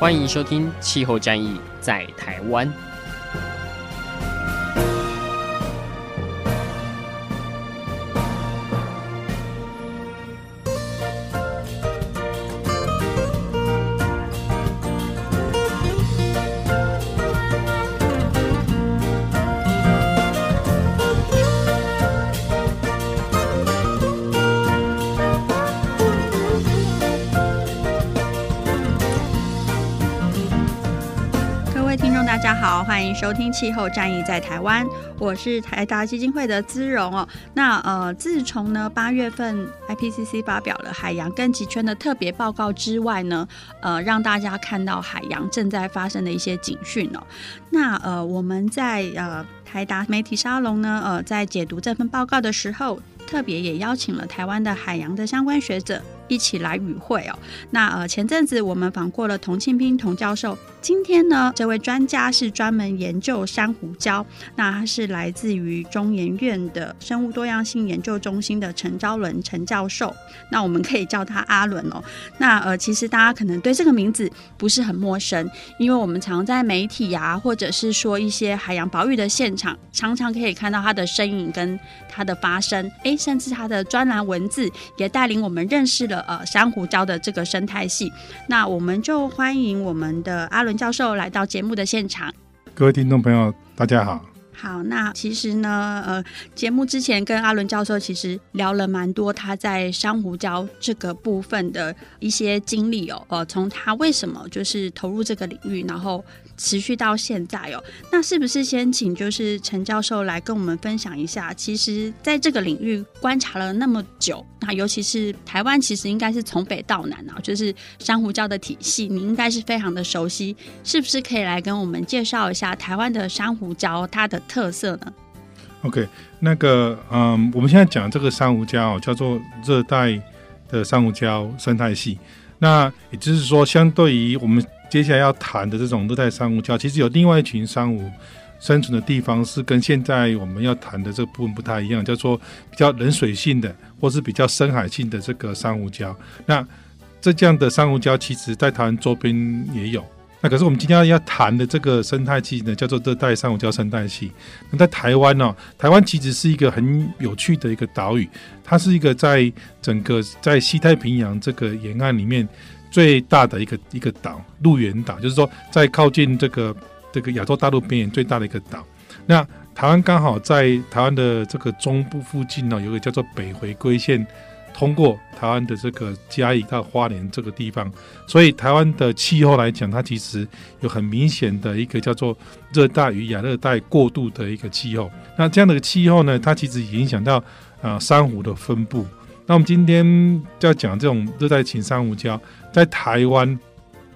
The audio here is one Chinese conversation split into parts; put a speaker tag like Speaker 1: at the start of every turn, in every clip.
Speaker 1: 欢迎收听《气候战役在台
Speaker 2: 湾》。收听《气候战役在台湾》，我是台达基金会的资蓉哦。那呃，自从呢八月份 IPCC 发表了海洋跟极圈的特别报告之外呢，呃，让大家看到海洋正在发生的一些警讯哦。那呃，我们在呃台达媒体沙龙呢，呃，在解读这份报告的时候，特别也邀请了台湾的海洋的相关学者。一起来与会哦。那呃，前阵子我们访过了童庆斌童教授。今天呢，这位专家是专门研究珊瑚礁。那他是来自于中研院的生物多样性研究中心的陈昭伦陈教授。那我们可以叫他阿伦哦。那呃，其实大家可能对这个名字不是很陌生，因为我们常在媒体啊，或者是说一些海洋保育的现场，常常可以看到他的身影跟他的发声。哎，甚至他的专栏文字也带领我们认识了。呃，珊瑚礁的这个生态系，那我们就欢迎我们的阿伦教授来到节目的现场。
Speaker 3: 各位听众朋友，大家好。
Speaker 2: 好，那其实呢，呃，节目之前跟阿伦教授其实聊了蛮多他在珊瑚礁这个部分的一些经历哦，呃，从他为什么就是投入这个领域，然后。持续到现在哦，那是不是先请就是陈教授来跟我们分享一下？其实在这个领域观察了那么久，那尤其是台湾，其实应该是从北到南啊，就是珊瑚礁的体系，你应该是非常的熟悉，是不是可以来跟我们介绍一下台湾的珊瑚礁它的特色呢
Speaker 3: ？OK，那个嗯，我们现在讲这个珊瑚礁叫做热带的珊瑚礁生态系，那也就是说，相对于我们。接下来要谈的这种热带珊瑚礁，其实有另外一群珊瑚生存的地方，是跟现在我们要谈的这部分不太一样，叫做比较冷水性的，或是比较深海性的这个珊瑚礁。那这这样的珊瑚礁，其实在台湾周边也有。那可是我们今天要谈的这个生态系呢，叫做热带珊瑚礁生态系。那在台湾呢、台湾其实是一个很有趣的一个岛屿，它是一个在整个在西太平洋这个沿岸里面。最大的一个一个岛，鹿园岛，就是说在靠近这个这个亚洲大陆边缘最大的一个岛。那台湾刚好在台湾的这个中部附近呢，有个叫做北回归线，通过台湾的这个嘉义到花莲这个地方，所以台湾的气候来讲，它其实有很明显的一个叫做热带与亚热带过渡的一个气候。那这样的气候呢，它其实影响到啊珊瑚的分布。那我们今天就要讲这种热带型珊瑚礁，在台湾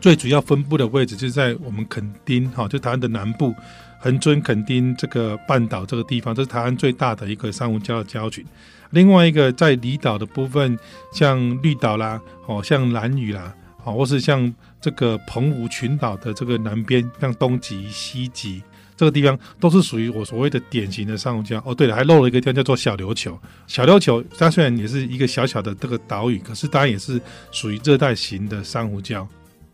Speaker 3: 最主要分布的位置就是在我们垦丁，哈，就台湾的南部，恒春垦丁这个半岛这个地方，这是台湾最大的一个珊瑚礁的礁群。另外一个在离岛的部分，像绿岛啦，哦，像兰屿啦，哦，或是像这个澎湖群岛的这个南边，像东极、西极。这个地方都是属于我所谓的典型的珊瑚礁哦。对了，还漏了一个地方叫做小琉球。小琉球它虽然也是一个小小的这个岛屿，可是当然也是属于热带型的珊瑚礁。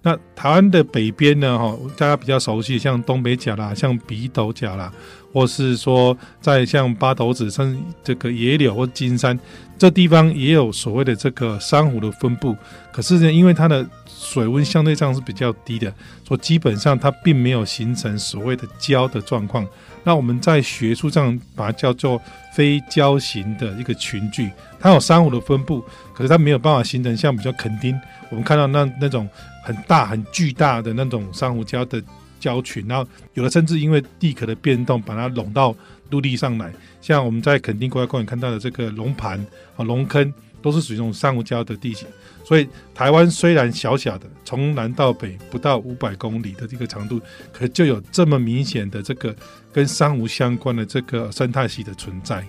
Speaker 3: 那台湾的北边呢，哈，大家比较熟悉，像东北角啦，像鼻头角啦，或是说在像八斗子、像这个野柳或金山这地方，也有所谓的这个珊瑚的分布。可是呢，因为它的水温相对上是比较低的，所以基本上它并没有形成所谓的礁的状况。那我们在学术上把它叫做非礁型的一个群聚，它有珊瑚的分布，可是它没有办法形成像比较垦丁我们看到那那种很大很巨大的那种珊瑚礁的礁群，然后有的甚至因为地壳的变动把它拢到陆地上来，像我们在垦丁国家公园看到的这个龙盘啊龙坑。都是属于这种珊瑚礁的地形。所以台湾虽然小小的，从南到北不到五百公里的这个长度，可就有这么明显的这个跟珊瑚相关的这个生态系的存在。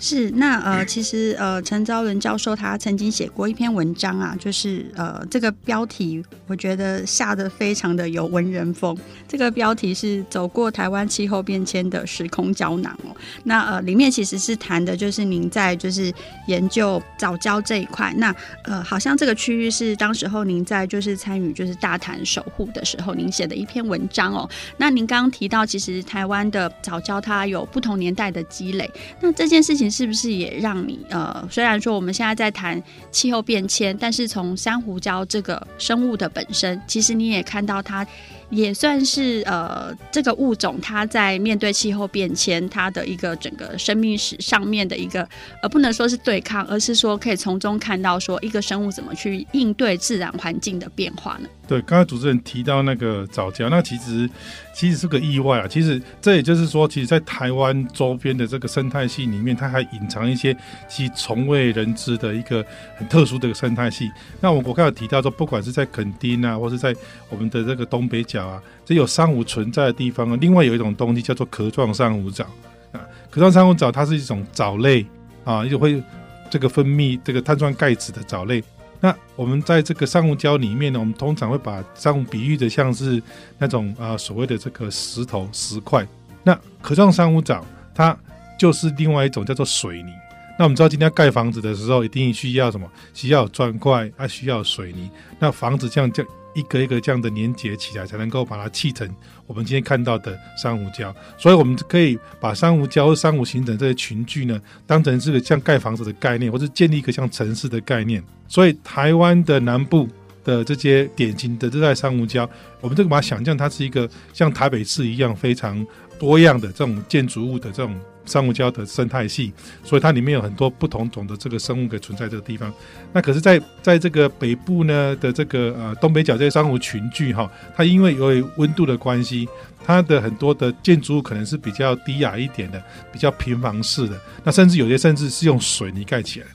Speaker 2: 是，那呃，其实呃，陈昭伦教授他曾经写过一篇文章啊，就是呃，这个标题我觉得下的非常的有文人风。这个标题是《走过台湾气候变迁的时空胶囊》哦。那呃，里面其实是谈的就是您在就是研究早教这一块。那呃，好像这个区域是当时候您在就是参与就是大谈守护的时候，您写的一篇文章哦。那您刚刚提到，其实台湾的早教它有不同年代的积累。那这件事情。是不是也让你呃，虽然说我们现在在谈气候变迁，但是从珊瑚礁这个生物的本身，其实你也看到它。也算是呃，这个物种它在面对气候变迁，它的一个整个生命史上面的一个呃，不能说是对抗，而是说可以从中看到说一个生物怎么去应对自然环境的变化呢？
Speaker 3: 对，刚才主持人提到那个藻礁，那其实其实是个意外啊。其实这也就是说，其实，在台湾周边的这个生态系里面，它还隐藏一些其从未人知的一个很特殊的一个生态系。那我我刚才提到说，不管是在垦丁啊，或是在我们的这个东北角。啊，这有珊瑚存在的地方啊，另外有一种东西叫做壳状珊瑚藻啊。壳状珊瑚藻它是一种藻类啊，又会这个分泌这个碳酸钙质的藻类。那我们在这个珊瑚礁里面呢，我们通常会把珊瑚比喻的像是那种啊所谓的这个石头石块。那壳状珊瑚藻它就是另外一种叫做水泥。那我们知道今天盖房子的时候，一定需要什么？需要砖块，还需要水泥。那房子这样这一个一个这样的连接起来，才能够把它砌成我们今天看到的珊瑚礁。所以，我们可以把珊瑚礁、珊瑚形成这些群聚呢，当成是个像盖房子的概念，或是建立一个像城市的概念。所以，台湾的南部的这些典型的热带珊瑚礁，我们这个把它想象它是一个像台北市一样非常多样的这种建筑物的这种。珊瑚礁的生态系，所以它里面有很多不同种的这个生物可存在这个地方。那可是在，在这个北部呢的这个呃东北角这些珊瑚群聚哈，它因为由于温度的关系，它的很多的建筑物可能是比较低矮一点的，比较平房式的。那甚至有些甚至是用水泥盖起来。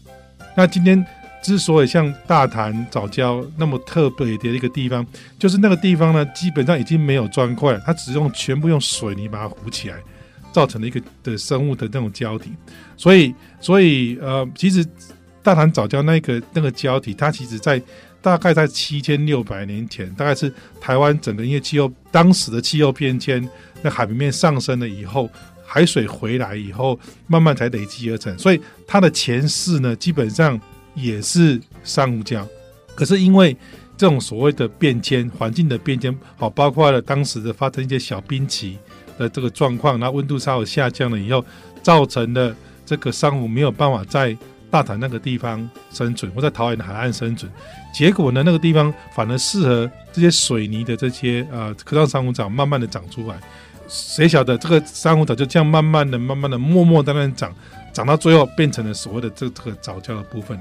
Speaker 3: 那今天之所以像大潭藻礁那么特别的一个地方，就是那个地方呢，基本上已经没有砖块，它只用全部用水泥把它糊起来。造成了一个的生物的那种胶体，所以所以呃，其实大潭藻礁那个那个胶体，它其实在大概在七千六百年前，大概是台湾整个因为气候当时的气候变迁，那海平面上升了以后，海水回来以后，慢慢才累积而成。所以它的前世呢，基本上也是珊瑚礁，可是因为这种所谓的变迁，环境的变迁，好，包括了当时的发生一些小冰期。的这个状况，那温度稍微下降了以后，造成了这个珊瑚没有办法在大潭那个地方生存，或在桃园的海岸生存。结果呢，那个地方反而适合这些水泥的这些呃壳状珊瑚藻慢慢的长出来。谁晓得这个珊瑚藻就这样慢慢的、慢慢的、默默在那长，长到最后变成了所谓的这这个藻礁的部分。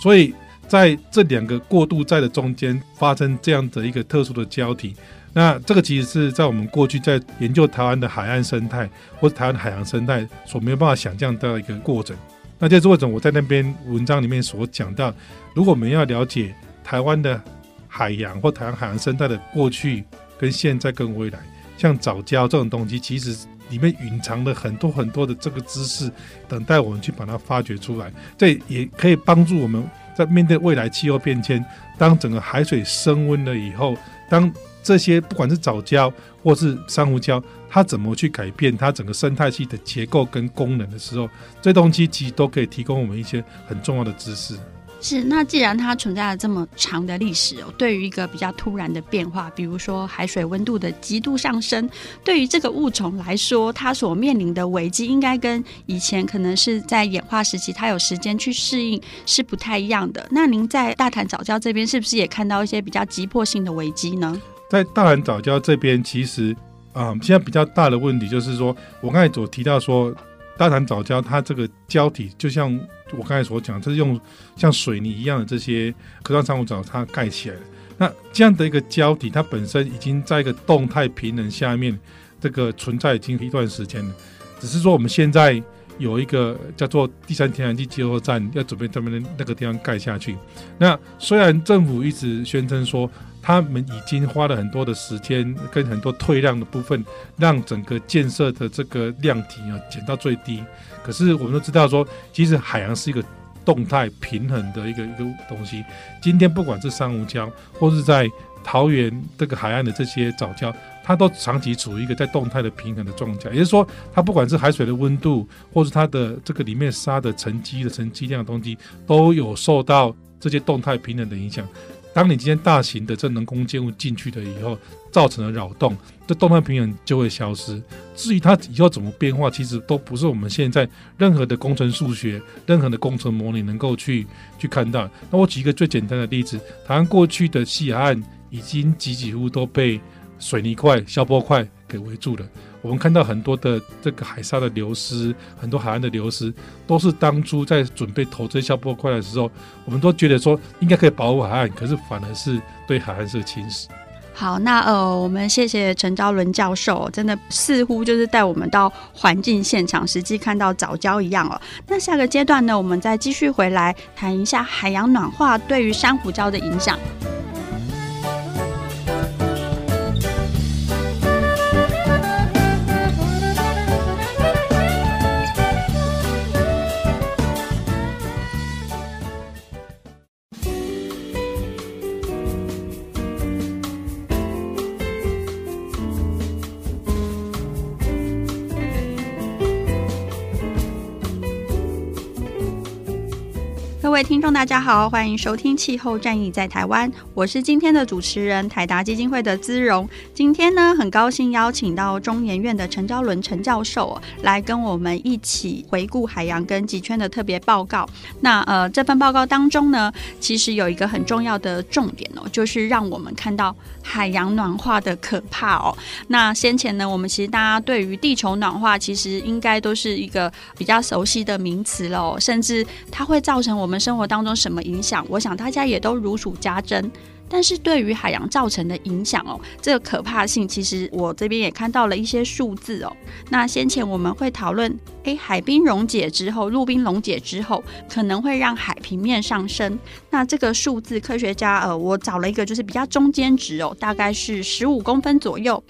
Speaker 3: 所以在这两个过渡在的中间发生这样的一个特殊的交替。那这个其实是在我们过去在研究台湾的海岸生态或者台湾海洋生态所没有办法想象到的一个过程。那这是为什么我在那篇文章里面所讲到，如果我们要了解台湾的海洋或台湾海洋生态的过去跟现在跟未来，像藻礁这种东西，其实里面隐藏了很多很多的这个知识，等待我们去把它发掘出来。这也可以帮助我们在面对未来气候变迁，当整个海水升温了以后，当这些不管是藻礁或是珊瑚礁，它怎么去改变它整个生态系的结构跟功能的时候，这东西其实都可以提供我们一些很重要的知识。
Speaker 2: 是，那既然它存在了这么长的历史哦，对于一个比较突然的变化，比如说海水温度的极度上升，对于这个物种来说，它所面临的危机，应该跟以前可能是在演化时期，它有时间去适应是不太一样的。那您在大潭藻礁这边，是不是也看到一些比较急迫性的危机呢？
Speaker 3: 在大潭藻礁这边，其实啊、现在比较大的问题就是说，我刚才所提到说，大潭藻礁它这个胶体，就像我刚才所讲，这是用像水泥一样的这些壳状珊瑚藻它盖起来的。那这样的一个胶体，它本身已经在一个动态平衡下面，这个存在已经一段时间了。只是说我们现在有一个叫做第三天然气接收站，要准备专门的那个地方盖下去。那虽然政府一直宣称说，他们已经花了很多的时间跟很多退让的部分，让整个建设的这个量体啊减到最低。可是我们都知道说，其实海洋是一个动态平衡的一个一个东西。今天不管是珊瑚礁，或是在桃园这个海岸的这些藻礁，它都长期处于一个在动态的平衡的状态。也就是说，它不管是海水的温度，或是它的这个里面沙的沉积的沉积量的东西，都有受到这些动态平衡的影响。当你今天大型的这人工建物进去了以后，造成了扰动，这动态平衡就会消失。至于它以后怎么变化，其实都不是我们现在任何的工程数学、任何的工程模拟能够去去看到。那我举一个最简单的例子，台湾过去的西海岸已经几几乎都被水泥块、消波块给围住了。我们看到很多的这个海沙的流失，很多海岸的流失，都是当初在准备投这些消波块的时候，我们都觉得说应该可以保护海岸，可是反而是对海岸是侵蚀。
Speaker 2: 好，那呃，我们谢谢陈昭伦教授，真的似乎就是带我们到环境现场，实际看到藻礁一样哦。那下个阶段呢，我们再继续回来谈一下海洋暖化对于珊瑚礁的影响。位听众，大家好，欢迎收听《气候战役在台湾》，我是今天的主持人台达基金会的姿蓉。今天呢，很高兴邀请到中研院的陈昭伦陈教授来跟我们一起回顾海洋跟极圈的特别报告。那呃，这份报告当中呢，其实有一个很重要的重点哦，就是让我们看到海洋暖化的可怕哦。那先前呢，我们其实大家对于地球暖化，其实应该都是一个比较熟悉的名词喽，甚至它会造成我们。生活当中什么影响？我想大家也都如数家珍。但是对于海洋造成的影响哦，这个可怕性，其实我这边也看到了一些数字哦。那先前我们会讨论，诶，海冰溶解之后，陆冰溶解之后，可能会让海平面上升。那这个数字，科学家呃，我找了一个就是比较中间值哦，大概是十五公分左右。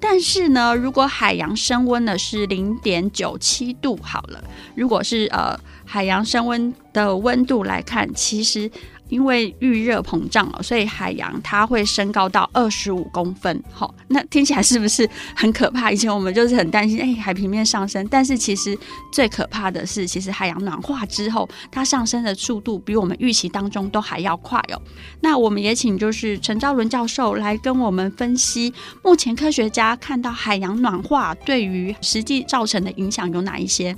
Speaker 2: 但是呢，如果海洋升温呢是零点九七度好了，如果是呃。海洋升温的温度来看，其实因为遇热膨胀了，所以海洋它会升高到二十五公分。好，那听起来是不是很可怕？以前我们就是很担心，哎，海平面上升。但是其实最可怕的是，其实海洋暖化之后，它上升的速度比我们预期当中都还要快哦。那我们也请就是陈昭伦教授来跟我们分析，目前科学家看到海洋暖化对于实际造成的影响有哪一些？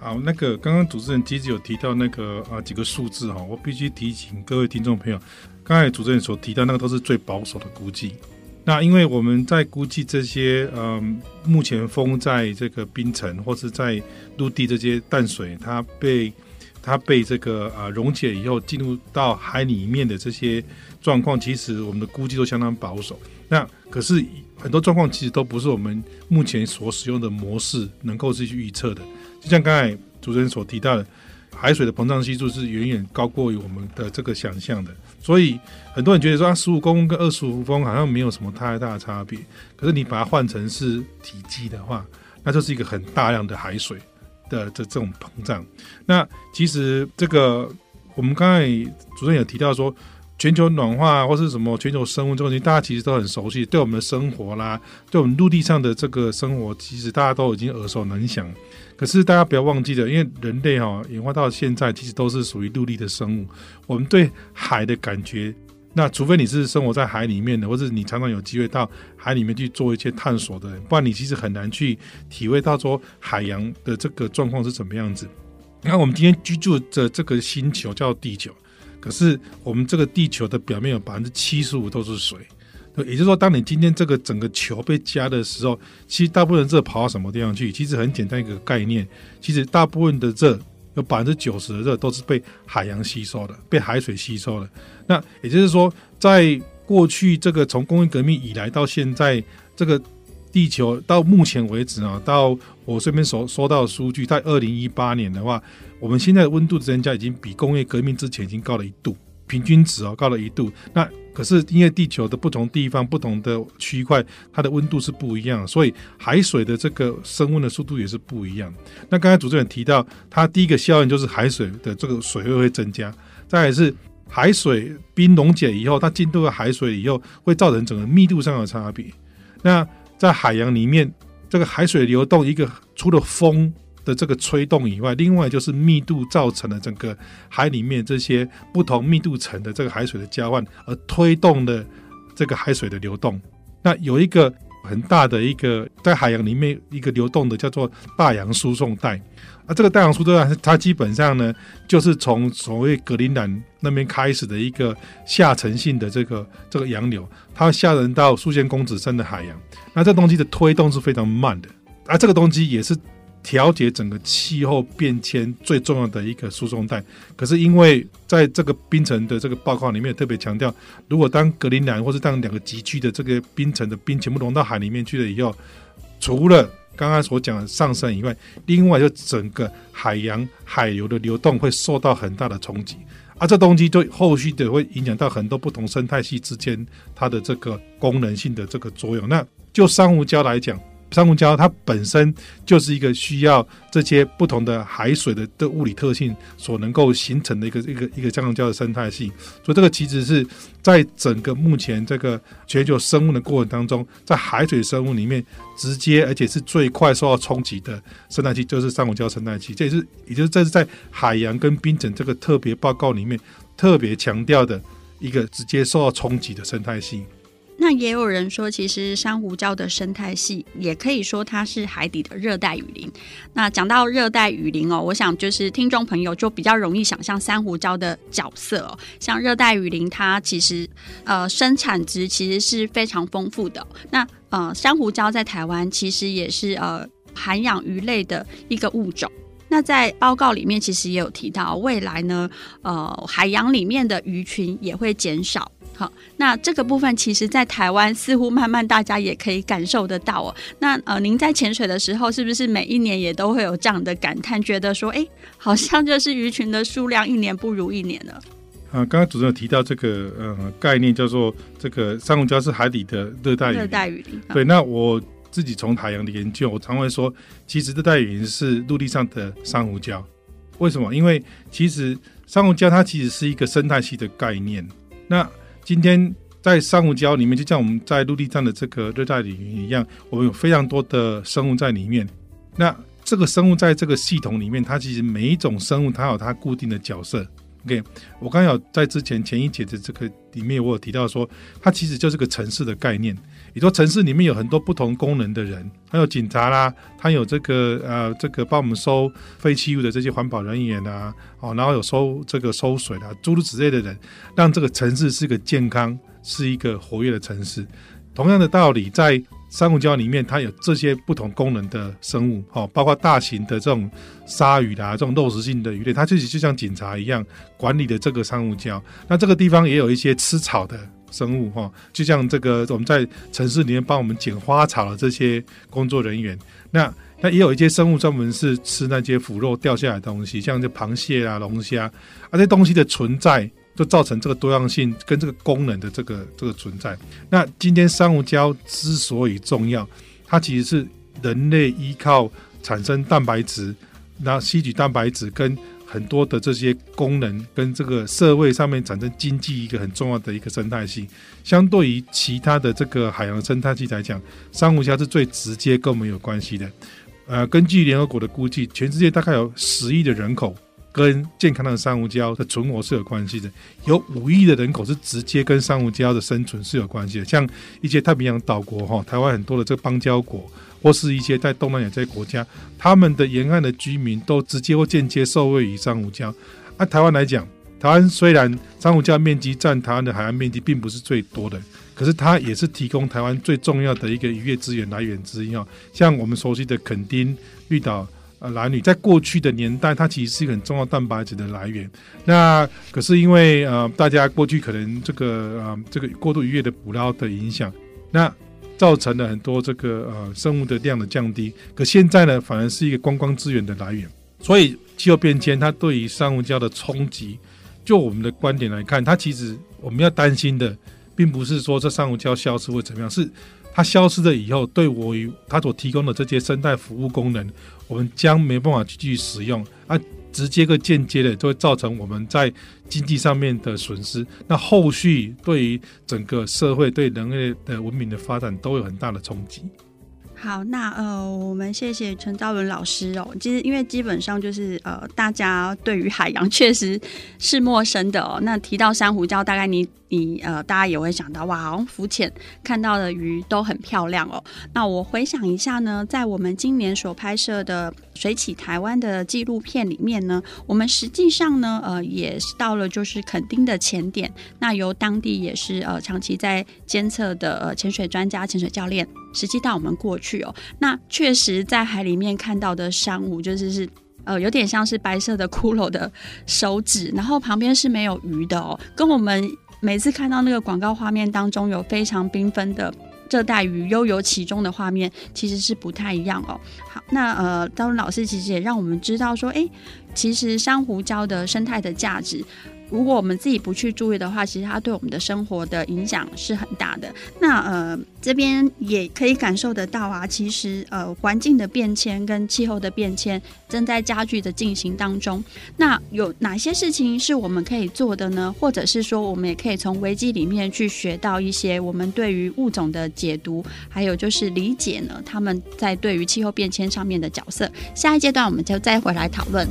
Speaker 3: 好，那个刚刚主持人其实有提到那个啊几个数字哈，我必须提醒各位听众朋友，刚才主持人所提到那个都是最保守的估计。那因为我们在估计这些嗯，目前封在这个冰层或是在陆地这些淡水，它被它被这个啊溶解以后进入到海里面的这些状况，其实我们的估计都相当保守。那可是很多状况其实都不是我们目前所使用的模式能够去预测的。就像刚才主持人所提到的，海水的膨胀系数是远远高过于我们的这个想象的，所以很多人觉得说，啊，十五公分跟二十五公分好像没有什么太大的差别。可是你把它换成是体积的话，那就是一个很大量的海水的这这种膨胀。那其实这个我们刚才主持人有提到说，全球暖化或是什么全球升温这个问题，大家其实都很熟悉，对我们的生活啦，对我们陆地上的这个生活，其实大家都已经耳熟能详。可是大家不要忘记了，因为人类哈演化到现在，其实都是属于陆地的生物。我们对海的感觉，那除非你是生活在海里面的，或者你常常有机会到海里面去做一些探索的人，不然你其实很难去体会到说海洋的这个状况是怎么样子。你看，我们今天居住的这个星球叫地球，可是我们这个地球的表面有百分之七十五都是水。也就是说，当你今天这个整个球被加的时候，其实大部分热跑到什么地方去？其实很简单一个概念，其实大部分的热有百分之九十的热都是被海洋吸收的，被海水吸收的。那也就是说，在过去这个从工业革命以来到现在，这个地球到目前为止啊，到我这边所收到的数据，在二零一八年的话，我们现在的温度增加已经比工业革命之前已经高了一度，平均值哦高了一度。那可是因为地球的不同地方、不同的区块，它的温度是不一样，所以海水的这个升温的速度也是不一样。那刚才主持人提到，它第一个效应就是海水的这个水位会增加，再来是海水冰溶解以后，它进入了海水以后，会造成整个密度上的差别。那在海洋里面，这个海水流动，一个除了风的这个吹动以外，另外就是密度造成了整个海里面这些不同密度层的这个海水的交换，而推动的这个海水的流动。那有一个很大的一个在海洋里面一个流动的叫做大洋输送带。啊，这个大洋输送带它基本上呢，就是从所谓格陵兰那边开始的一个下沉性的这个这个洋流，它下沉到数千公尺深的海洋。那这东西的推动是非常慢的，而这个东西也是调节整个气候变迁最重要的一个输送带。可是因为在这个冰层的这个报告里面特别强调，如果当格陵兰或是当两个极区的这个冰层的冰全部融到海里面去了以后，除了刚刚所讲的上升以外，另外就整个海洋海流的流动会受到很大的冲击，而这东西就后续的会影响到很多不同生态系之间它的这个功能性的这个作用。那就珊瑚礁来讲。珊瑚礁它本身就是一个需要这些不同的海水的的物理特性所能够形成的一个一个一个珊瑚礁的生态系，所以这个其实是在整个目前这个全球生物的过程当中，在海水生物里面直接而且是最快受到冲击的生态系，就是珊瑚礁生态系。这也是也就是这是在海洋跟冰层这个特别报告里面特别强调的一个直接受到冲击的生态系。
Speaker 2: 那也有人说，其实珊瑚礁的生态系也可以说它是海底的热带雨林。那讲到热带雨林哦，我想就是听众朋友就比较容易想象珊瑚礁的角色哦。像热带雨林，它其实呃生产值其实是非常丰富的。那呃珊瑚礁在台湾其实也是呃涵养鱼类的一个物种。那在报告里面其实也有提到，未来呢呃海洋里面的鱼群也会减少。好，那这个部分其实，在台湾似乎慢慢大家也可以感受得到哦。那呃，您在潜水的时候，是不是每一年也都会有这样的感叹，觉得说，哎，好像就是鱼群的数量一年不如一年了？
Speaker 3: 啊，刚刚主持人有提到这个呃概念，叫做这个珊瑚礁是海底的热带雨林。热带雨林。对，那我自己从海洋的研究，我常会说，其实热带雨林是陆地上的珊瑚礁。为什么？因为其实珊瑚礁它其实是一个生态系的概念。那今天在珊瑚礁里面，就像我们在陆地上的这个热带雨林一样，我们有非常多的生物在里面。那这个生物在这个系统里面，它其实每一种生物它有它固定的角色。OK，我刚刚有在之前前一节的这个里面，我有提到说，它其实就是个城市的概念。你说城市里面有很多不同功能的人，还有警察啦，他有这个呃这个帮我们收废弃物的这些环保人员啊，哦，然后有收这个收水的诸如此类的人，让这个城市是一个健康、是一个活跃的城市。同样的道理，在珊瑚礁里面，它有这些不同功能的生物，哦，包括大型的这种鲨鱼啦，这种肉食性的鱼类，它其实就像警察一样管理的这个珊瑚礁。那这个地方也有一些吃草的。生物哈，就像这个我们在城市里面帮我们捡花草的这些工作人员，那那也有一些生物专门是吃那些腐肉掉下来的东西，像这螃蟹啊、龙虾，啊这些东西的存在就造成这个多样性跟这个功能的这个这个存在。那今天珊瑚礁之所以重要，它其实是人类依靠产生蛋白质，那吸取蛋白质跟。很多的这些功能跟这个社会上面产生经济一个很重要的一个生态系，相对于其他的这个海洋生态系来讲，珊瑚礁是最直接跟我们有关系的。呃，根据联合国的估计，全世界大概有十亿的人口跟健康的珊瑚礁的存活是有关系的，有五亿的人口是直接跟珊瑚礁的生存是有关系的。像一些太平洋岛国哈，台湾很多的这个邦交国。或是一些在东南亚这些国家，他们的沿岸的居民都直接或间接受惠于珊瑚礁。按、台湾来讲，台湾虽然珊瑚礁面积占台湾的海岸面积并不是最多的，可是它也是提供台湾最重要的一个渔业资源来源之一哦。像我们熟悉的垦丁、绿岛、呃蓝屿，在过去的年代，它其实是一个很重要蛋白质的来源。那可是因为呃大家过去可能这个呃这个过度渔业的捕捞的影响，那造成了很多这个呃生物的量的降低。可现在呢，反而是一个观光资源的来源。所以气候变迁它对于珊瑚礁的冲击，就我们的观点来看，它其实我们要担心的，并不是说这珊瑚礁消失会怎么样，是它消失了以后，对我与它所提供的这些生态服务功能，我们将没办法继续使用啊。直接跟间接的，就会造成我们在经济上面的损失。那后续对于整个社会、对人类的文明的发展都有很大的冲击。
Speaker 2: 好，那呃，我们谢谢陈昭伦老师哦。其实因为基本上就是呃，大家对于海洋确实是陌生的哦。那提到珊瑚礁，大概你。你呃，大家也会想到哇，好像浮潜看到的鱼都很漂亮哦。那我回想一下呢，在我们今年所拍摄的《水起台湾》的纪录片里面呢，我们实际上呢，呃，也是到了就是垦丁的潜点，那由当地也是呃长期在监测的呃潜水专家、潜水教练，实际带我们过去哦。那确实在海里面看到的珊瑚，就是是呃有点像是白色的骷髅的手指，然后旁边是没有鱼的哦，跟我们。每次看到那个广告画面当中有非常缤纷的热带鱼悠游其中的画面，其实是不太一样哦。好，那呃，昭伦老师其实也让我们知道说，哎，其实珊瑚礁的生态的价值。如果我们自己不去注意的话，其实它对我们的生活的影响是很大的。那呃，这边也可以感受得到啊，其实呃，环境的变迁跟气候的变迁正在加剧的进行当中。那有哪些事情是我们可以做的呢？或者是说，我们也可以从危机里面去学到一些我们对于物种的解读，还有就是理解呢，他们在对于气候变迁上面的角色。下一阶段我们就再回来讨论。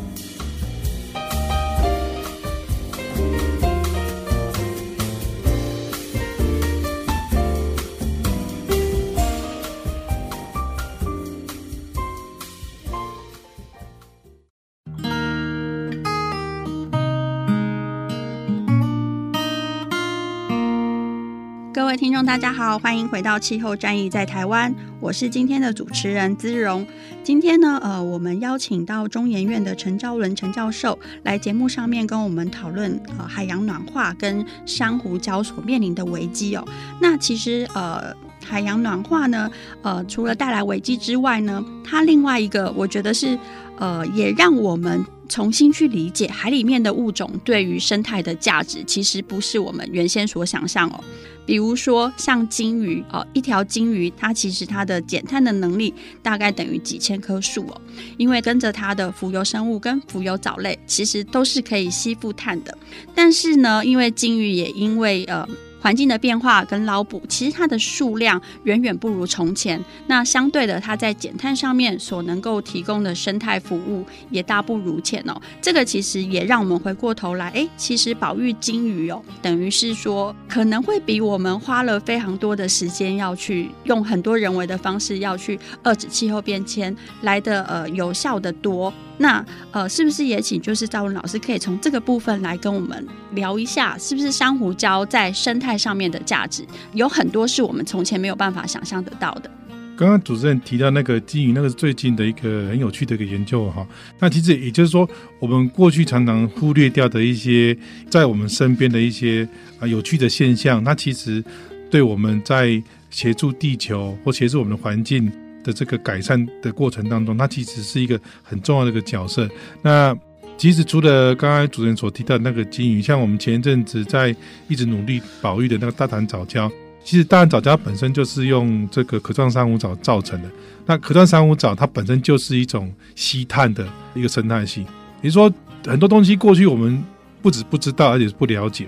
Speaker 2: 大家好，欢迎回到气候战役在台湾，我是今天的主持人姿容。今天呢，呃，我们邀请到中研院的陈昭伦陈教授来节目上面跟我们讨论呃海洋暖化跟珊瑚礁所面临的危机哦。那其实呃海洋暖化呢，呃除了带来危机之外呢，它另外一个我觉得是呃也让我们。重新去理解海里面的物种对于生态的价值，其实不是我们原先所想象哦。比如说像鲸鱼哦，一条鲸鱼它其实它的减碳的能力大概等于几千棵树哦，因为跟着它的浮游生物跟浮游藻类其实都是可以吸附碳的。但是呢，因为鲸鱼也因为呃。环境的变化跟捞捕，其实它的数量远远不如从前。那相对的，它在减碳上面所能够提供的生态服务也大不如前哦。这个其实也让我们回过头来，哎，其实保育金鱼哦，等于是说可能会比我们花了非常多的时间要去用很多人为的方式要去遏制气候变迁来的呃有效的多。那呃，是不是也请就是赵文老师可以从这个部分来跟我们聊一下，是不是珊瑚礁在生态上面的价值有很多是我们从前没有办法想象得到的？
Speaker 3: 刚刚主持人提到那个鲸鱼，那个最近的一个很有趣的一个研究哈。那其实也就是说，我们过去常常忽略掉的一些在我们身边的一些啊有趣的现象，那其实对我们在协助地球或协助我们的环境。的这个改善的过程当中，它其实是一个很重要的一个角色。那其实除了刚刚主持人所提到的那个金鱼，像我们前一阵子在一直努力保育的那个大潭藻礁，其实大潭藻礁本身就是用这个可状珊瑚藻造成的。那可状珊瑚藻它本身就是一种吸碳的一个生态系。也就说，很多东西过去我们不止不知道，而且是不了解。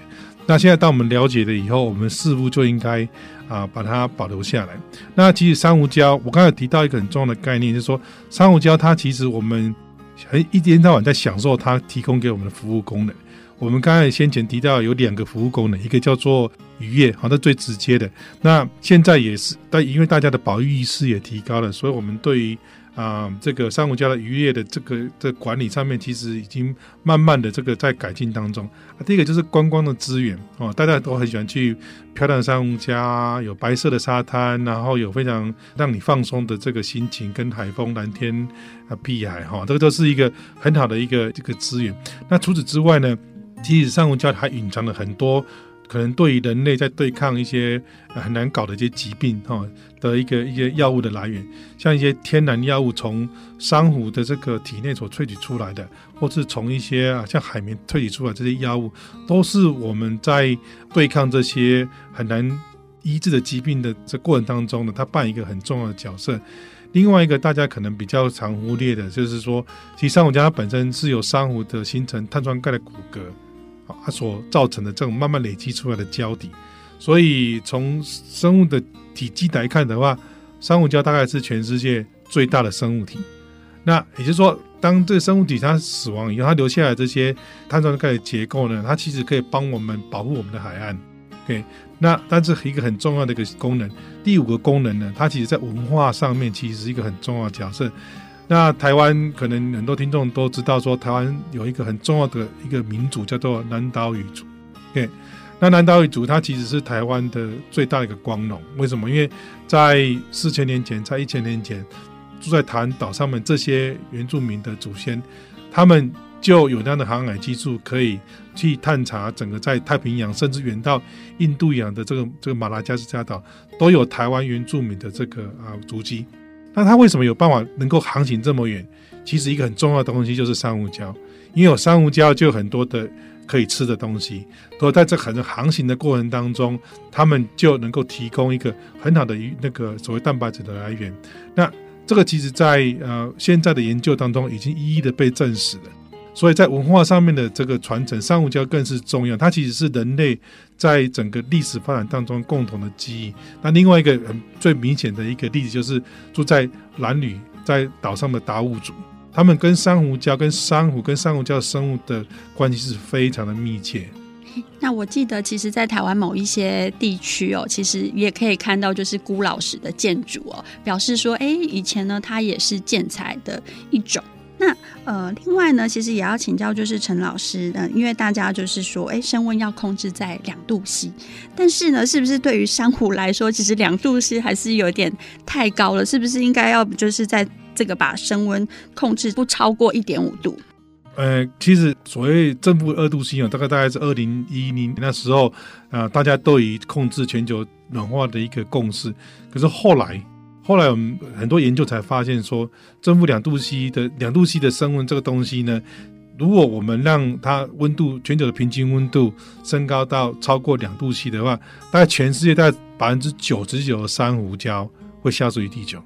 Speaker 3: 那现在当我们了解了以后，我们似乎就应该啊把它保留下来。那其实珊瑚礁，我刚才提到一个很重要的概念，就是说珊瑚礁它其实我们很一天到晚在享受它提供给我们的服务功能。我们刚才先前提到有两个服务功能，一个叫做渔业，好，那最直接的。那现在也是，但因为大家的保育意识也提高了，所以我们对于啊、这个珊瑚礁的渔业的这个的、这、管理上面，其实已经慢慢的这个在改进当中。第一个就是观光的资源哦，大家都很喜欢去漂亮的珊瑚礁，有白色的沙滩，然后有非常让你放松的这个心情，跟海风、蓝天啊、碧海哈，这个都是一个很好的一个这个资源。那除此之外呢，其实珊瑚礁还隐藏了很多可能对于人类在对抗一些很难搞的一些疾病哈的一个一些药物的来源，像一些天然药物从珊瑚的这个体内所萃取出来的，或是从一些啊像海绵萃取出来这些药物，都是我们在对抗这些很难医治的疾病的这过程当中呢，它扮演一个很重要的角色。另外一个大家可能比较常忽略的，就是说，其实珊瑚礁它本身是由珊瑚的形成碳酸钙的骨骼。它所造成的这种慢慢累积出来的胶底，所以从生物的体积来看的话，珊瑚礁大概是全世界最大的生物体。那也就是说，当这个生物体它死亡以后，它留下来这些碳酸钙的结构呢，它其实可以帮我们保护我们的海岸。OK，那但是一个很重要的一个功能，第五个功能呢，它其实在文化上面其实是一个很重要的角色。那台湾可能很多听众都知道，说台湾有一个很重要的一个民族叫做南岛语族。对，那南岛语族它其实是台湾的最大的一个光荣。为什么？因为在四千年前，在一千年前，住在台湾岛上面这些原住民的祖先，他们就有那样的航海技术，可以去探查整个在太平洋，甚至远到印度洋的这个这个马拉加斯加岛，都有台湾原住民的这个啊足迹。那它为什么有办法能够航行这么远？其实一个很重要的东西就是珊瑚礁，因为有珊瑚礁就有很多的可以吃的东西。所以在这可能航行的过程当中，他们就能够提供一个很好的那个所谓蛋白质的来源。那这个其实在呃现在的研究当中已经一一的被证实了。所以在文化上面的这个传承，珊瑚礁更是重要。它其实是人类在整个历史发展当中共同的记忆。那另外一个很最明显的一个例子，就是住在兰屿在岛上的达悟族，他们跟珊瑚礁、跟珊瑚、跟珊瑚礁生物的关系是非常的密切。
Speaker 2: 那我记得，其实，在台湾某一些地区哦，其实也可以看到，就是古老式的建筑哦，表示说，哎，以前呢，它也是建材的一种。那呃，另外呢，其实也要请教，就是陈老师，嗯，因为大家就是说，哎，升温要控制在两度 C，但是呢，是不是对于珊瑚来说，其实两度 C 还是有点太高了？是不是应该要就是在这个把升温控制不超过一点五度？
Speaker 3: 呃，其实所谓正负二度 C 啊，大概大概是二零一零那时候啊，呃，大家都已控制全球暖化的一个共识，可是后来。后来我们很多研究才发现说，正负两度 C 的两度 C 的升温这个东西呢，如果我们让它温度全球的平均温度升高到超过两度 C 的话，大概全世界大概百分之九十九的珊瑚礁会消失于地球。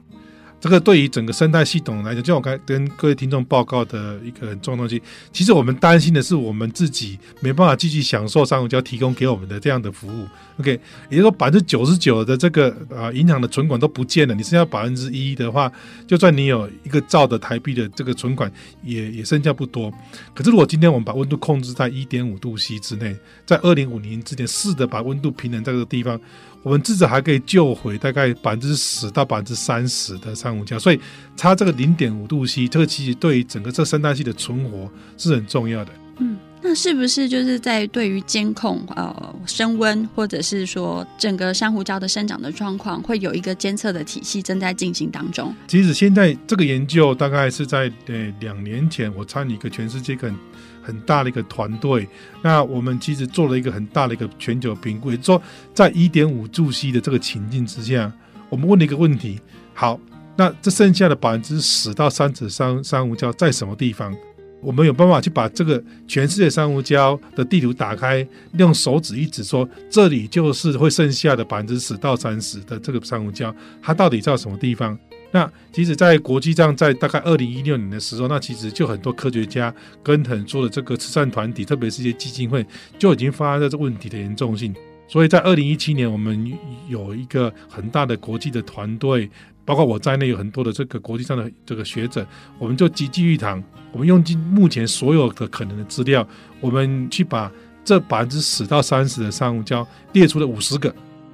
Speaker 3: 这个对于整个生态系统来讲，就我刚跟各位听众报告的一个很重要的东西，其实我们担心的是我们自己没办法继续享受珊瑚礁提供给我们的这样的服务。OK，也就是说百分之九十九的这个啊银行的存款都不见了，你剩下百分之一的话，就算你有一个兆的台币的这个存款，也也剩下不多。可是如果今天我们把温度控制在一点五度 C 之内，在二零五零之前试着把温度平衡在这个地方。我们至少还可以救回大概百分之十到百分之三十的珊瑚礁，所以差这个零点五度 C，这个其实对于整个这生态系的存活是很重要的。
Speaker 2: 嗯，那是不是就是在对于监控呃升温，或者是说整个珊瑚礁的生长的状况，会有一个监测的体系正在进行当中？
Speaker 3: 其实现在这个研究大概是在呃两年前，我参与一个全世界很很大的一个团队，那我们其实做了一个很大的一个全球评估，也就说，在一点五度 C 的这个情境之下，我们问了一个问题：好，那这剩下的百分之十到三十珊珊瑚礁在什么地方？我们有办法去把这个全世界珊瑚礁的地图打开，用手指一指说，这里就是会剩下的百分之十到三十的这个珊瑚礁，它到底在什么地方？那其实，在国际上，在大概二零一六年的时候，那其实就很多科学家跟很多的这个慈善团体，特别是一些基金会，就已经发现这问题的严重性。所以在二零一七年，我们有一个很大的国际的团队，包括我在内，有很多的这个国际上的这个学者，我们就集聚一堂，我们用尽目前所有的可能的资料，我们去把这百分之十到三十的珊瑚礁列出了五十个。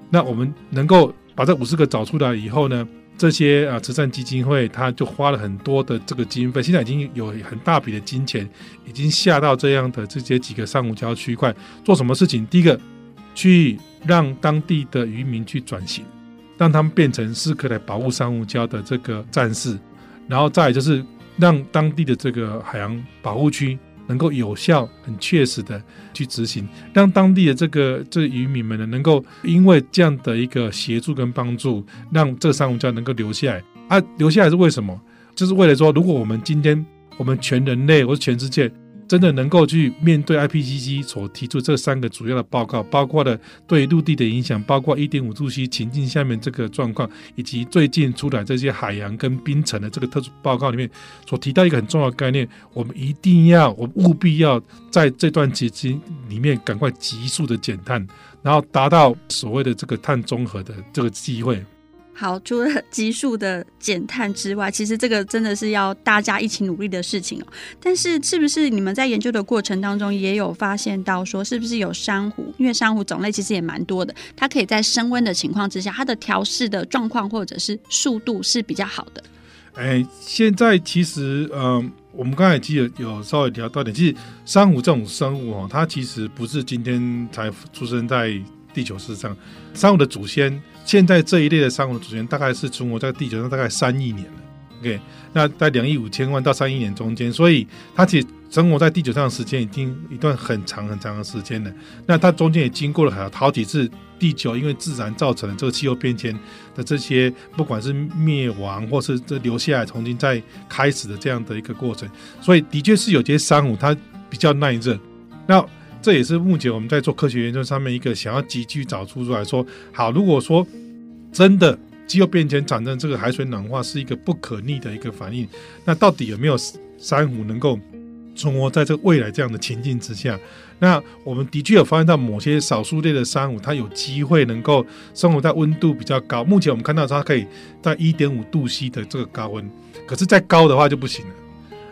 Speaker 3: 那我们能够把这五十个找出来以后呢，这些啊，慈善基金会他就花了很多的这个经费，现在已经有很大笔的金钱，已经下到这样的这些几个珊瑚礁区块，做什么事情？第一个，去让当地的渔民去转型，让他们变成是可以来保护珊瑚礁的这个战士，然后再就是让当地的这个海洋保护区能够有效、很确实的去执行，让当地的这个这渔民们呢，能够因为这样的一个协助跟帮助，让这个珊瑚礁能够留下来。啊，留下来是为什么？就是为了说，如果我们今天我们全人类或者全世界。真的能够去面对 IPCC 所提出这三个主要的报告，包括了对陆地的影响，包括一点五度 C 情境下面这个状况，以及最近出来这些海洋跟冰层的这个特殊报告里面所提到一个很重要的概念，我们一定要，我务必要在这段期间里面赶快急速的减碳，然后达到所谓的这个碳中和的这个机会。
Speaker 2: 好，除了 急速的减碳之外，其实这个真的是要大家一起努力的事情哦。但是，是不是你们在研究的过程当中也有发现到说，是不是有珊瑚？因为珊瑚种类其实也蛮多的，它可以在升温的情况之下，它的调试的状况或者是速度是比较好的。
Speaker 3: 哎，现在其实，嗯、我们刚才其实有稍微聊到点，其实珊瑚这种生物哦，它其实不是今天才出生在地球之上，珊瑚的祖先。现在这一类的珊瑚的祖先大概是存活在地球上大概三亿年了，OK，那在两亿五千万到三亿年中间，所以它其实生活在地球上的时间已经一段很长很长的时间了。那它中间也经过了好好几次地球因为自然造成的这个气候变迁的这些，不管是灭亡或是这留下来重新再开始的这样的一个过程，所以的确是有些珊瑚它比较耐热。那这也是目前我们在做科学研究上面一个想要急剧找出出来说，好，如果说真的气候变迁产生这个海水暖化是一个不可逆的一个反应，那到底有没有珊瑚能够存活在这个未来这样的情境之下？那我们的确有发现到某些少数类的珊瑚，它有机会能够生活在温度比较高。目前我们看到它可以在一点五度 C 的这个高温，可是再高的话就不行了。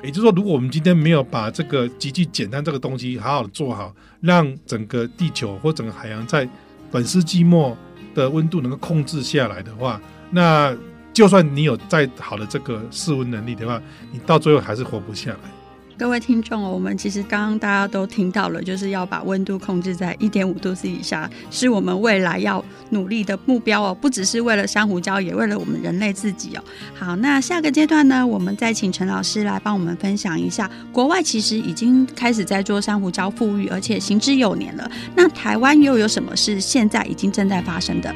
Speaker 3: 也就是说，如果我们今天没有把这个极具简单这个东西好好的做好，让整个地球或整个海洋在本世纪末的温度能够控制下来的话，那就算你有再好的这个室温能力的话，你到最后还是活不下来。
Speaker 2: 各位听众哦，我们其实刚刚大家都听到了，就是要把温度控制在一点五度 C 以下，是我们未来要努力的目标哦。不只是为了珊瑚礁，也为了我们人类自己哦。好，那下个阶段呢，我们再请陈老师来帮我们分享一下，国外其实已经开始在做珊瑚礁复育，而且行之有年了。那台湾又有什么是现在已经正在发生的？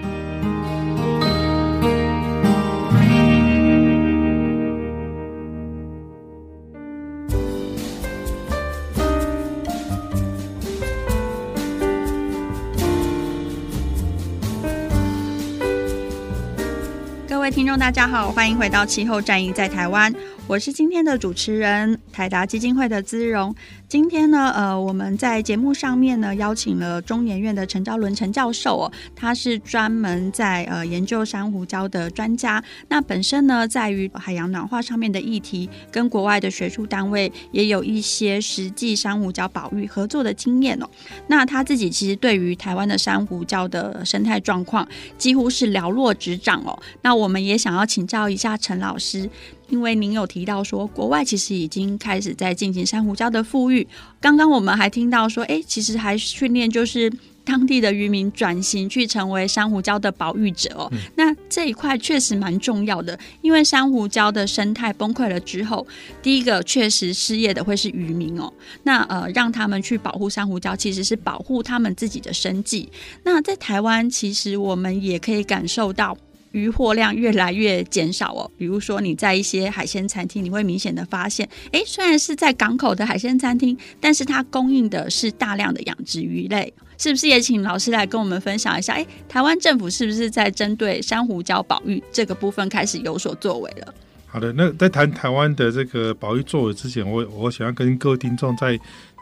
Speaker 2: 听众大家好，欢迎回到气候战役在台湾，我是今天的主持人台达基金会的姿荣。今天呢，呃，我们在节目上面呢邀请了中研院的陈昭伦陈教授哦，他是专门在呃研究珊瑚礁的专家。那本身呢，在于海洋暖化上面的议题，跟国外的学术单位也有一些实际珊瑚礁保育合作的经验哦。那他自己其实对于台湾的珊瑚礁的生态状况，几乎是了若指掌哦。那我们也想要请教一下陈老师。因为您有提到说，国外其实已经开始在进行珊瑚礁的复育。刚刚我们还听到说，哎，其实还训练就是当地的渔民转型去成为珊瑚礁的保育者哦。嗯、那这一块确实蛮重要的，因为珊瑚礁的生态崩溃了之后，第一个确实失业的会是渔民哦。那呃，让他们去保护珊瑚礁，其实是保护他们自己的生计。那在台湾，其实我们也可以感受到。渔获量越来越减少哦，比如说你在一些海鲜餐厅，你会明显的发现，诶，虽然是在港口的海鲜餐厅，但是它供应的是大量的养殖鱼类，是不是？也请老师来跟我们分享一下，诶，台湾政府是不是在针对珊瑚礁保育这个部分开始有所作为了？
Speaker 3: 好的，那在谈台湾的这个保育作为之前，我我想要跟各位听众再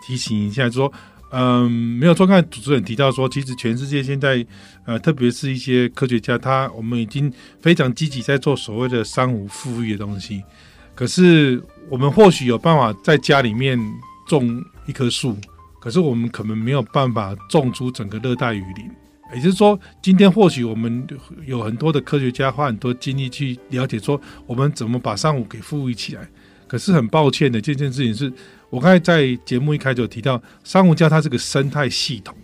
Speaker 3: 提醒一下，说。嗯，没有错。刚才主持人提到说，其实全世界现在，呃，特别是一些科学家，他我们已经非常积极在做所谓的珊瑚复育的东西。可是，我们或许有办法在家里面种一棵树，可是我们可能没有办法种出整个热带雨林。也就是说，今天或许我们有很多的科学家花很多精力去了解说，我们怎么把珊瑚给富裕起来。可是很抱歉的，这件事情是。我刚才在节目一开始有提到，珊瑚礁它是个生态系统，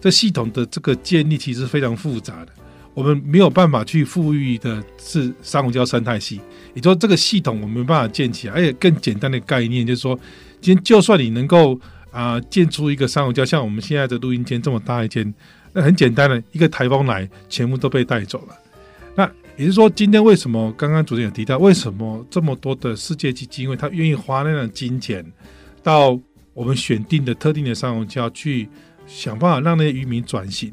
Speaker 3: 这系统的这个建立其实非常复杂的。我们没有办法去富裕的是珊瑚礁生态系，也就是说这个系统我们没办法建起来。而且更简单的概念就是说，今天就算你能够啊、建出一个珊瑚礁，像我们现在的录音间这么大一间，那很简单的一个台风来，全部都被带走了。那也就是说，今天为什么刚刚主持人有提到，为什么这么多的世界基金会他愿意花那样的金钱到我们选定的特定的珊瑚礁去想办法让那些渔民转型？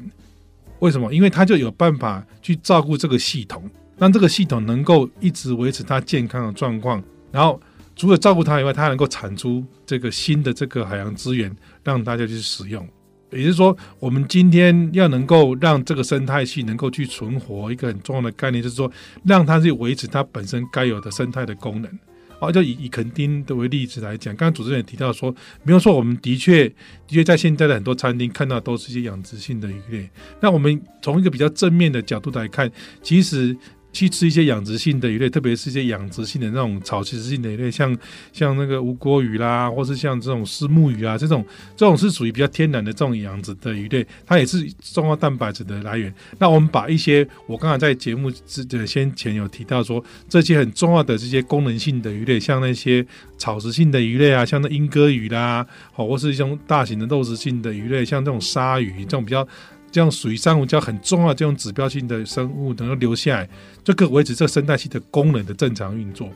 Speaker 3: 为什么？因为他就有办法去照顾这个系统，让这个系统能够一直维持它健康的状况。然后除了照顾它以外，它能够产出这个新的这个海洋资源，让大家去使用。也就是说，我们今天要能够让这个生态系能够去存活，一个很重要的概念就是说，让它去维持它本身该有的生态的功能。好，就以以垦丁的为例子来讲，刚刚主持人也提到说，没有说，我们的确的确在现在的很多餐厅看到都是一些养殖性的鱼类。那我们从一个比较正面的角度来看，其实。去吃一些养殖性的鱼类，特别是一些养殖性的那种草食性的鱼类，像像那个吴郭鱼啦，或是像这种虱目鱼啊，这种这种是属于比较天然的这种养殖的鱼类，它也是重要蛋白质的来源。那我们把一些我刚才在节目之的先前有提到说，这些很重要的这些功能性的鱼类，像那些草食性的鱼类啊，像那鹦哥鱼啦，好，或是一种大型的肉食性的鱼类，像这种鲨鱼这种比较。这样属于珊瑚礁很重要这种指标性的生物能够留下来，就可维持这个生态系的功能的正常运作。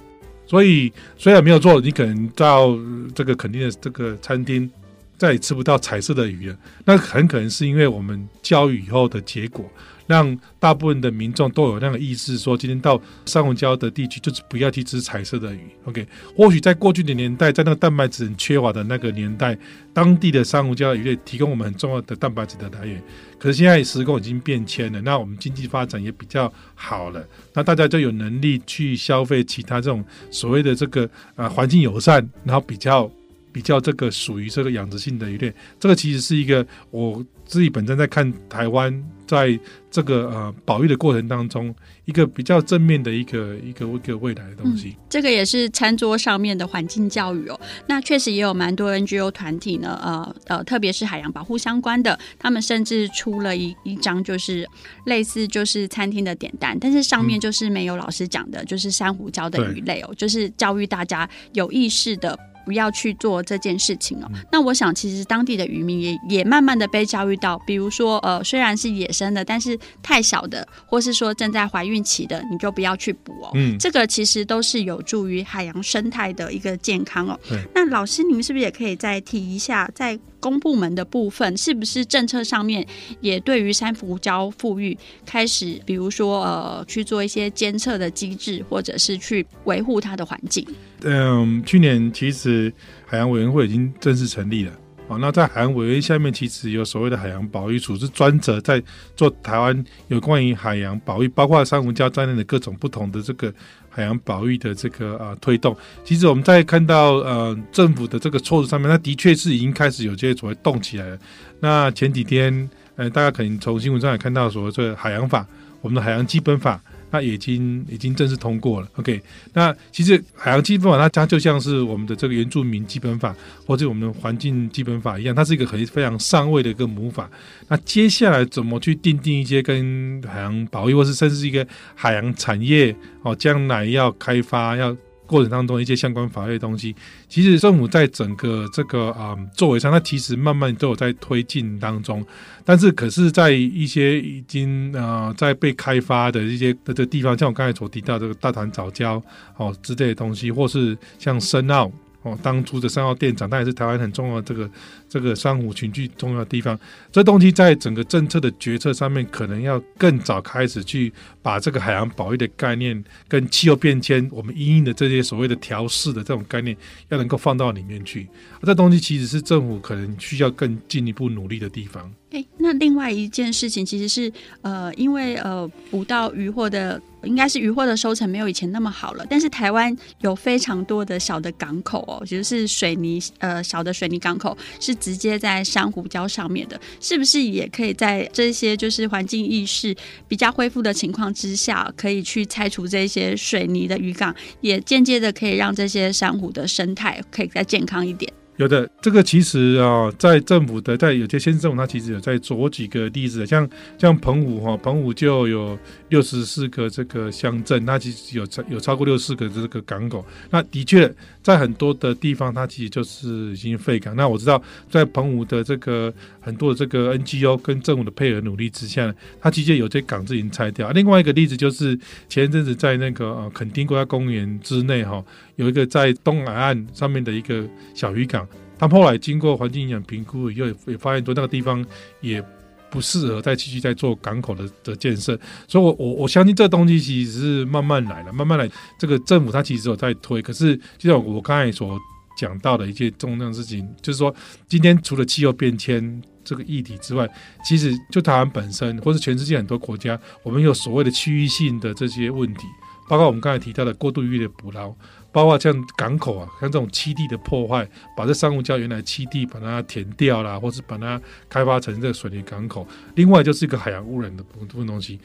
Speaker 3: 所以虽然没有做，你可能到这个肯定的这个餐厅再也吃不到彩色的鱼了，那很可能是因为我们教育以后的结果。让大部分的民众都有那个意识，说今天到珊瑚礁的地区，就是不要去吃彩色的鱼。OK，或许在过去的年代，在那个蛋白质很缺乏的那个年代，当地的珊瑚礁鱼类提供我们很重要的蛋白质的来源。可是现在时空已经变迁了，那我们经济发展也比较好了，那大家就有能力去消费其他这种所谓的这个啊环境友善，然后比较。比较这个属于这个养殖性的鱼类，这个其实是一个我自己本身在看台湾在这个呃保育的过程当中，一个比较正面的一个一个一个未来的东西。
Speaker 2: 嗯，这个也是餐桌上面的环境教育哦。那确实也有蛮多 NGO 团体呢，呃呃，特别是海洋保护相关的，他们甚至出了一一张就是类似就是餐厅的点单，但是上面就是没有老师讲的，就是珊瑚礁的鱼类哦，对就是教育大家有意识的。不要去做这件事情哦。那我想，其实当地的渔民也也慢慢的被教育到，比如说，呃，虽然是野生的，但是太小的，或是说正在怀孕期的，你就不要去捕哦。嗯，这个其实都是有助于海洋生态的一个健康哦。那老师，您是不是也可以再提一下，在公部门的部分，是不是政策上面也对于珊瑚礁复育开始，比如说，呃，去做一些监测的机制，或者是去维护它的环境？
Speaker 3: 嗯，去年其实海洋委员会已经正式成立了。哦，那在海洋委员下面，其实有所谓的海洋保育署，是专责在做台湾有关于海洋保育，包括珊瑚礁在内的各种不同的这个海洋保育的这个啊、推动。其实我们在看到呃政府的这个措施上面，它的确是已经开始有这些所谓动起来了。那前几天，呃，大家可能从新闻上也看到所谓这个海洋法，我们的海洋基本法。它已经已经正式通过了，OK。那其实海洋基本法它它就像是我们的这个原住民基本法或者我们的环境基本法一样，它是一个很非常上位的一个母法。那接下来怎么去定定一些跟海洋保育或是甚至是一个海洋产业哦，将来要开发要。过程当中一些相关法律的东西，其实政府在整个这个啊、嗯、作为上，它其实慢慢都有在推进当中。但是，可是，在一些已经啊、呃、在被开发的一些的这地方，像我刚才所提到这个大潭早教哦之类的东西，或是像深澳。哦，当初的三号电厂，它也是台湾很重要的这个这个珊瑚群聚重要的地方。这东西在整个政策的决策上面，可能要更早开始去把这个海洋保育的概念跟气候变迁，我们因应的这些所谓的调适的这种概念，要能够放到里面去。这东西其实是政府可能需要更进一步努力的地方。
Speaker 2: 哎，那另外一件事情其实是，呃，因为呃，捕到渔获的应该是渔获的收成没有以前那么好了。但是台湾有非常多的小的港口哦，就是水泥呃小的水泥港口，是直接在珊瑚礁上面的，是不是也可以在这些就是环境意识比较恢复的情况之下，可以去拆除这些水泥的渔港，也间接的可以让这些珊瑚的生态可以再健康一点？
Speaker 3: 有的，这个其实啊，在政府的，在有些县政府，它其实有在做几个例子，像像澎湖哈，澎湖就有六十四个这个乡镇，它其实有超有超过六十四个这个港口。那的确，在很多的地方，它其实就是已经废港。那我知道，在澎湖的这个很多的这个 NGO 跟政府的配合努力之下，它其实有些港子已经拆掉。另外一个例子就是前一阵子在那个呃垦丁国家公园之内哈。有一个在东海岸上面的一个小渔港，他后来经过环境影响评估以后，也发现说那个地方也不适合再继续再做港口的的建设，所以我，我我相信这东西其实是慢慢来的，慢慢来。这个政府它其实有在推，可是就像我刚才所讲到的一些重要事情，就是说，今天除了气候变迁这个议题之外，其实就台湾本身，或是全世界很多国家，我们有所谓的区域性的这些问题，包括我们刚才提到的过度渔业的捕捞。包括像港口啊，像这种栖地的破坏，把这珊瑚礁原来栖地把它填掉了，或是把它开发成这个水泥港口。另外就是一个海洋污染的部分东西，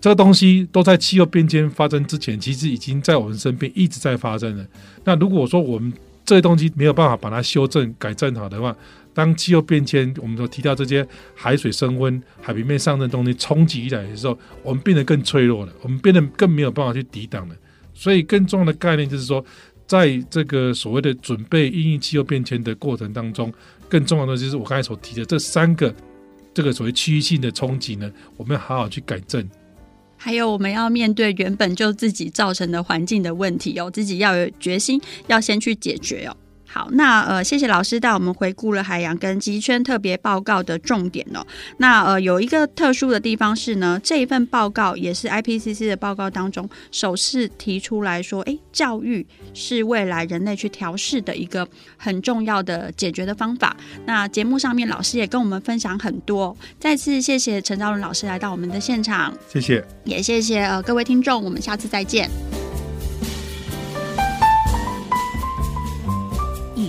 Speaker 3: 这个东西都在气候变迁发生之前，其实已经在我们身边一直在发生了。那如果说我们这些东西没有办法把它修正改正好的话，当气候变迁我们所提到这些海水升温、海平面上升东西冲击一来的时候，我们变得更脆弱了，我们变得更没有办法去抵挡了。所以更重要的概念就是说，在这个所谓的准备应应气候变迁的过程当中，更重要的就是我刚才所提的这三个这个所谓区域性的冲击呢，我们要好好去改正。
Speaker 2: 还有我们要面对原本就自己造成的环境的问题哦，自己要有决心，要先去解决哦。好，那呃，谢谢老师带我们回顾了海洋跟极圈特别报告的重点哦。那呃，有一个特殊的地方是呢，这一份报告也是 IPCC 的报告当中首次提出来说，诶，教育是未来人类去调试的一个很重要的解决的方法。那节目上面老师也跟我们分享很多，再次谢谢陈昭伦老师来到我们的现场，
Speaker 3: 谢谢，
Speaker 2: 也谢谢呃各位听众，我们下次再
Speaker 4: 见。